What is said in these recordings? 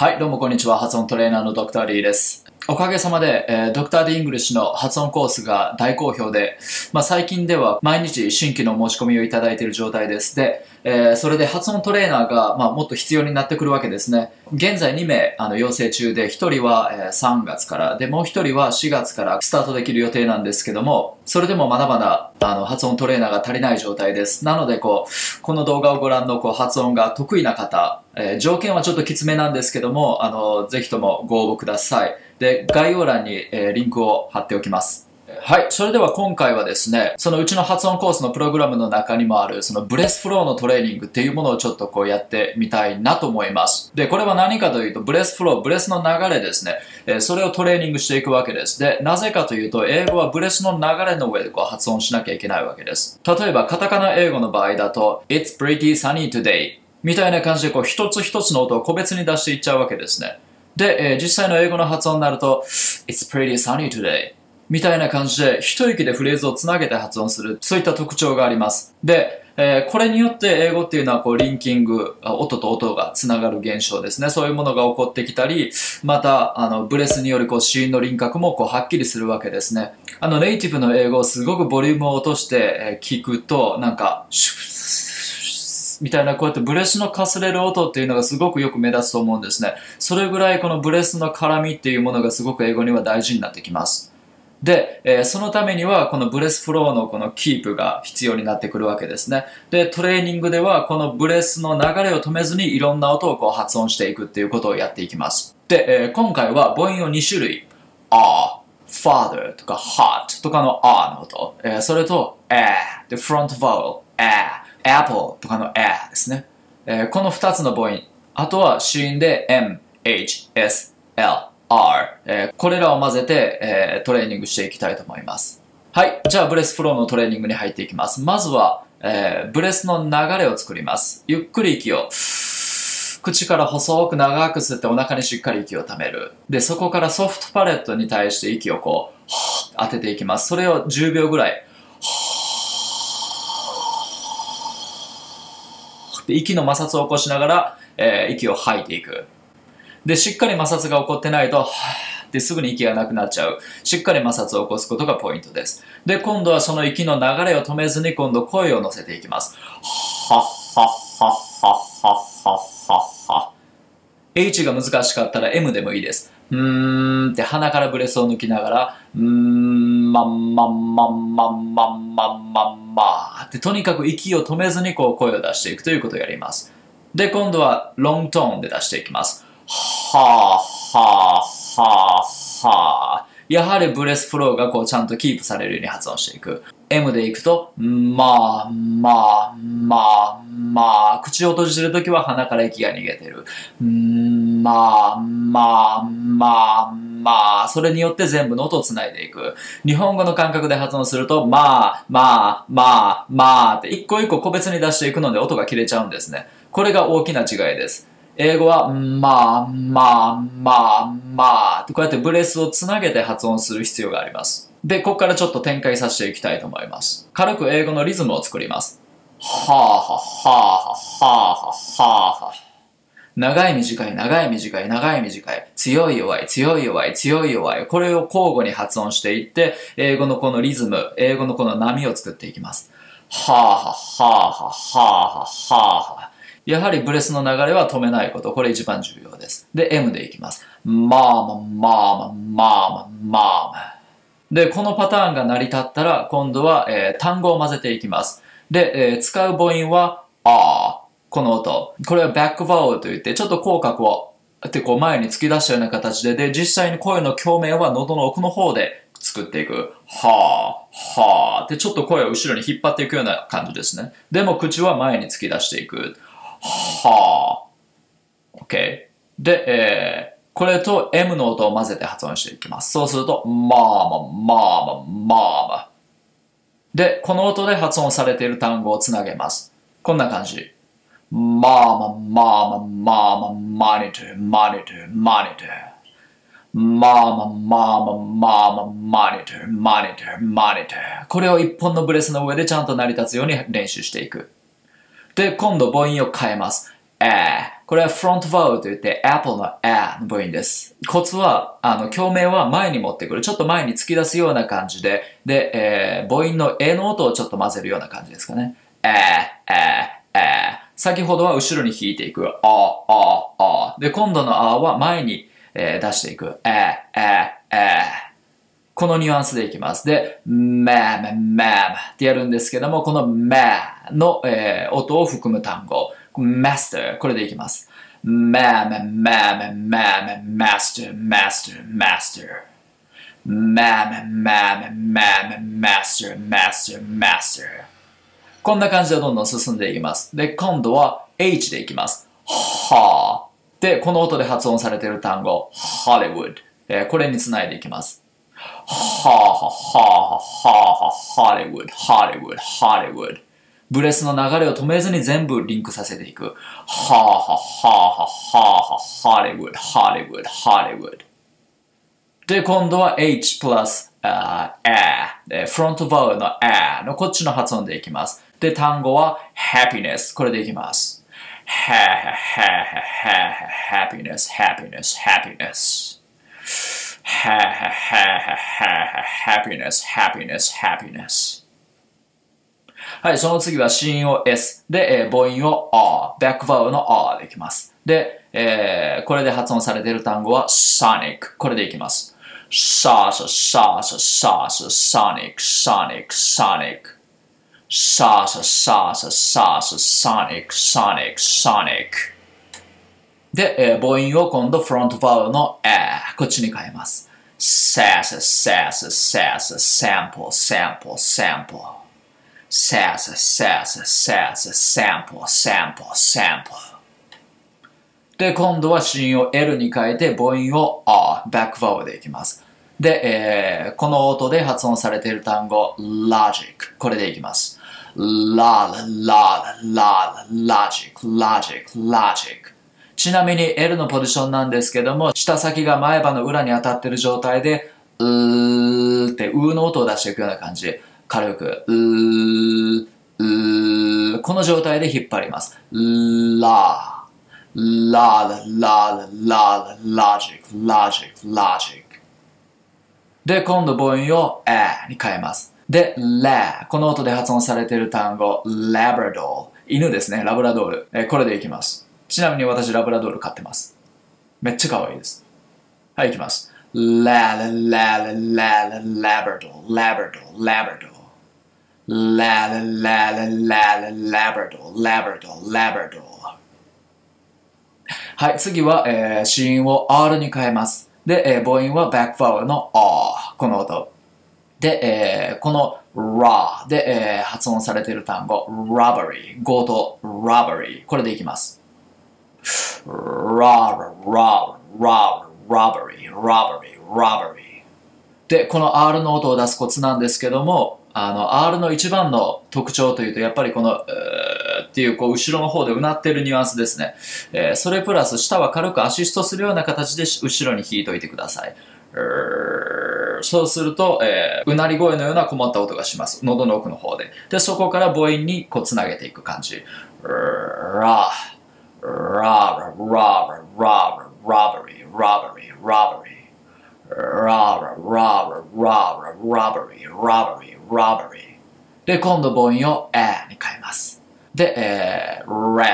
はい、どうもこんにちは。発音トレーナーのドクター D です。おかげさまで、えードクター Dイングリッシュの発音コースが大好評で、まあ、最近では毎日新規の申し込みをいただいている状態です。で、えーそれで発音トレーナーが、まあ、もっと必要になってくるわけですね。現在2名あの養成中で、1人は、えー3月から、で、もう1人は4月からスタートできる予定なんですけども、それでもまだまだあの発音トレーナーが足りない状態です。なので、こう、この動画をご覧のこう発音が得意な方、えー条件はちょっときつめなんですけども、あの、ぜひともご応募ください。で、概要欄に、えーリンクを貼っておきます。はい。それでは今回はですね、そのうちの発音コースのプログラムの中にもある、その breath flow のトレーニングっていうものをちょっとこうやってみたいなと思います。で、これは何かというと、 breath flow、ブレスの流れですね。えーそれをトレーニングしていくわけです。で、なぜかというと、英語はブレスの流れの上でこう発音しなきゃいけないわけです。例えば、カタカナ英語の場合だと、It's pretty sunny today みたいな感じでこう一つ一つの音を個別に出していっちゃうわけですね。で、えー実際の英語の発音になると、It's pretty sunny today みたいな感じで一息でフレーズをつなげて発音する、そういった特徴があります。で、えーこれによって英語っていうのはこうリンキング、音と音がつながる現象ですね。そういうものが起こってきたり、また、あの、ブレスによるこう子音の輪郭もこうはっきりするわけですね。あの、ネイティブの英語をすごくボリュームを落として、聞くと、なんか、シュッみたいなこうやってブレスのかすれる音っていうのがすごくよく目立つと思うんですね。それぐらいこのブレスの絡みっていうものがすごく英語には大事になってきます。で、えーそのためにはこの breath flow のこのキープが必要になってくるわけですね。で、トレーニングではこのブレスの流れを止めずにいろんな音をこう発音していくっていうことをやっていきます。で、えー今回は母音を2種類。あ、father とか hot とかのあの音。えーそれと a で、フロントバウル、a、apple とかの a ですね。えーこの2つの母音。あとは子音で m, h, s, l, r、えーこれらを混ぜて、えートレーニングしていきたいと思います。はい。じゃあ、ブレスフローのトレーニングに入っていきます。まずは、えーブレスの流れを作ります。ゆっくり息を口から細く長く吸ってお腹にしっかり息をためる。で、そこからソフトパレットに対して息をこう、当てていきます。それを10秒ぐらい。で息の摩擦を起こしながら、えー息を吐いていく。で、しっかり摩擦が起こってないと、はぁってすぐに息がなくなっちゃう。しっかり摩擦を起こすことがポイントです。で、今度はその息の流れを止めずに今度声を乗せていきます。はっはっはっはっはっはっは。H が難しかったら M でもいいです。うーんって鼻からブレスを抜きながら、うーん、まんまんまんまんまんまんまんまってとにかく息を止めずにこう声を出していくということをやります。で、今度はロングトーンで出していきます。はぁ、はぁ、はぁ、はぁ。やはりブレスフローがこうちゃんとキープされるように発音していく。M でいくと、まあ、まあ、まあ、まあ、口を閉じてるときは鼻から息が逃げてる。うんまあ、まあ、まあ、まあ、それによって全部の音をつないでいく。日本語の感覚で発音すると、まあ、まあ、まあ、まあって一個一個個別に出していくので音が切れちゃうんですね。これが大きな違いです。英語は、まあ、まあ、まあ、まあ、とこうやってブレスをつなげて発音する必要があります。で、ここからちょっと展開させていきたいと思います。軽く英語のリズムを作ります。はあはあはあはあはあはあ。長い短い長い短い長い短い。強い弱い強い弱い強い弱い。これを交互に発音していって英語のこのリズム英語のこの波を作っていきます。はあはあはあはあはあはあはあやはりブレスの流れは止めないこと。これ一番重要です。で M でいきます。まあまあまあまあまあまあまあ。で、このパターンが成り立ったら、今度は、えー単語を混ぜていきます。で、えー使う母音は、あー、この音。これはバックバウルといって、ちょっと口角を、ってこう前に突き出したような形で、で、実際に声の共鳴は喉の奥の方で作っていく。はー、はーってちょっと声を後ろに引っ張っていくような感じですね。でも口は前に突き出していく。はー。OK。で、えーこれと M の音を混ぜて発音していきます。そうすると、まあまあまあまあまあ。で、この音で発音されている単語をつなげます。こんな感じ。まあまあまあまあまあまあ、マニター、マニター、マニター。まあまあまあまあまあまあ、マニター、マニター、マニター。これを一本のブレスの上でちゃんと成り立つように練習していく。で、今度母音を変えます。えー。これは front vowel といって apple の a の母音です。コツは、あの、共鳴は前に持ってくる。ちょっと前に突き出すような感じで、で、えー母音の a の音をちょっと混ぜるような感じですかね。えー、えー、えー。先ほどは後ろに弾いていく。あ、あ、あ。で、今度のあは前に、えー出していく。えー、えー、えー。このニュアンスでいきます。で、ma'am, ma'am ってやるんですけども、この ma の、えー音を含む単語、master、これでいきます。ma'am, ma'am, ma'am, master, master, master. ma'am, ma'am, ma'am, master, master, master. こんな感じでどんどん進んでいきます。で、今度は H でいきます。はあ。で、この音で発音されている単語、Hollywood。えーこれにつないでいきます。はあはあはあはあはあ Hollywood, Hollywood, Hollywood。ブレスの流れを止めずに全部リンクさせていく。はあはあはあはあはあ Hollywood, Hollywood, Hollywood。で、今度は H プラス、あー A で、フロントバウルの A のこっちの発音でいきます。で、単語は happiness。これでいきます。ha, ha, ha, ha, ha, happiness, happiness, happiness. ha, ha, ha, ha, ha, ha, happiness, happiness, happiness. はい、その次は子音を S で、えー母音を R、バックバウルの R でいきます。で、えーこれで発音されている単語は Sonic。これでいきます。サーササーササーサソニック、ソニック、ソニック。サーササーササーサソニック、サース、サース、サースソニック、ソニック。で、えー母音を今度フロントバウルの A、こっちに変えます。サーササーササーササンプル、サンプル、サンプル。サーササーササーササンプル、サンプル、サンプル。で、今度は子音を L に変えて母音を R、バックバウルでいきます。で、えーこの音で発音されている単語、logic。これでいきます。La, la, la, la, logic, logic, logic。ちなみに L のポジションなんですけども、舌先が前歯の裏に当たっている状態で、うーって、うーの音を出していくような感じ。軽く、うー、うー、この状態で引っ張ります。la, la, la, la, la, logic, logic, logic. で、今度母音を a に変えます。で、la この音で発音されている単語 labrador 犬ですね、ラブラドール。えーこれでいきます。ちなみに私ラブラドール飼ってます。めっちゃ可愛いです。はい、いきます。la la la la la la labrador labrador labrador la la la la la la labrador labrador labrador はい、次は、えー、子音を R に変えます。で、えー母音はバックバウルの R、この音。で、えーこの RA で、えー発音されている単語、robbery、強盗、robbery。これでいきます。robbery, robbery, robbery, robbery, robbery。で、この R の音を出すコツなんですけども、あの、R の一番の特徴というと、やっぱりこの、うーっていう、こう、後ろの方でうなってるニュアンスですね。えーそれプラス、下は軽くアシストするような形で後ろに弾いといてください。うーそうすると、えーうなり声のようなこもった音がします。喉の奥の方で。で、そこから母音にこう、つなげていく感じ。うーら、ら、ら、ら、ら、robbery, robbery, robbery. robber, robber, robber, robbery, robbery, robbery. で、今度母音を a に変えます。で、えー、ra、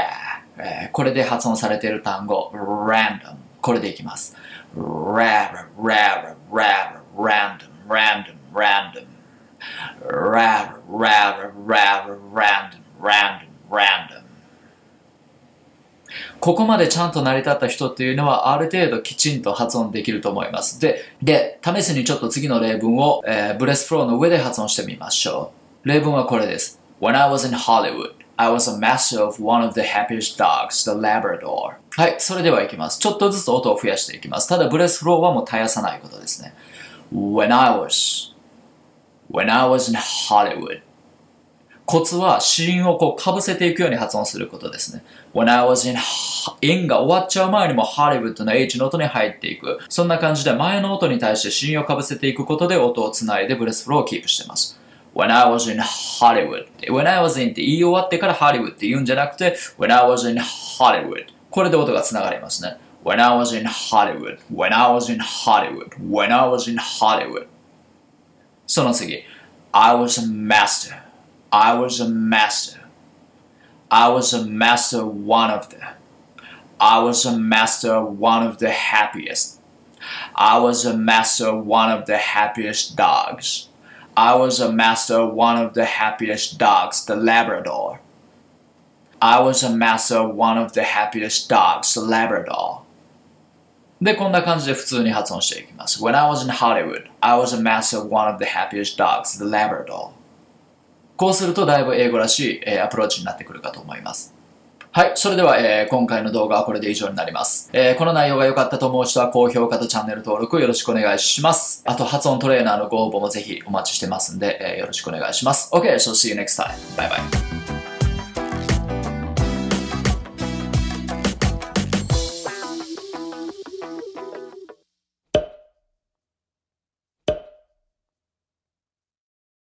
えーこれで発音されている単語、random。これでいきます。ra, ra, ra, ra, random, random, random. ra, ra, ra, ra, random, random, random. ここまでちゃんと成り立った人っていうのはある程度きちんと発音できると思います。で、で、試しにちょっと次の例文を、えーブレスフローの上で発音してみましょう。例文はこれです。When I was in Hollywood, I was a master of one of the happiest dogs, the Labrador. はい、それではいきます。ちょっとずつ音を増やしていきます。ただ、ブレスフローはもう絶やさないことですね。When I was, when I was in Hollywood, コツは子音をこう被せていくように発音することですね。When I was in, in が終わっちゃう前にも Hollywood の H の音に入っていく。そんな感じで前の音に対して子音を被せていくことで音をつないでブレスフローをキープしてます。When I was in Hollywood. When I was in って言い終わってから Hollywood って言うんじゃなくて When I was in Hollywood. こ これで音がつながりますね。When I was in Hollywood, when I was in Hollywood, when I was in Hollywood. その次。I was a master. I was a master. I was a master one of the. I was a master one of the happiest. I was a master one of the happiest dogs. I was a master one of the happiest dogs, the Labrador. I was a master one of the happiest dogs, the Labrador. で、こんな感じで普通に発音していきます。When I was in Hollywood, I was a master of one of the happiest dogs, the Labrador. こうするとだいぶ英語らしい、えー、アプローチになってくるかと思います。 はい。それでは、えー、今回の動画はこれで以上になります。えー、この内容が良かったと思う人は高評価とチャンネル登録よろしくお願いします。あと、発音トレーナーのご応募もぜひお待ちしてますんで、えー、よろしくお願いします。OK, so see you next time. Bye bye.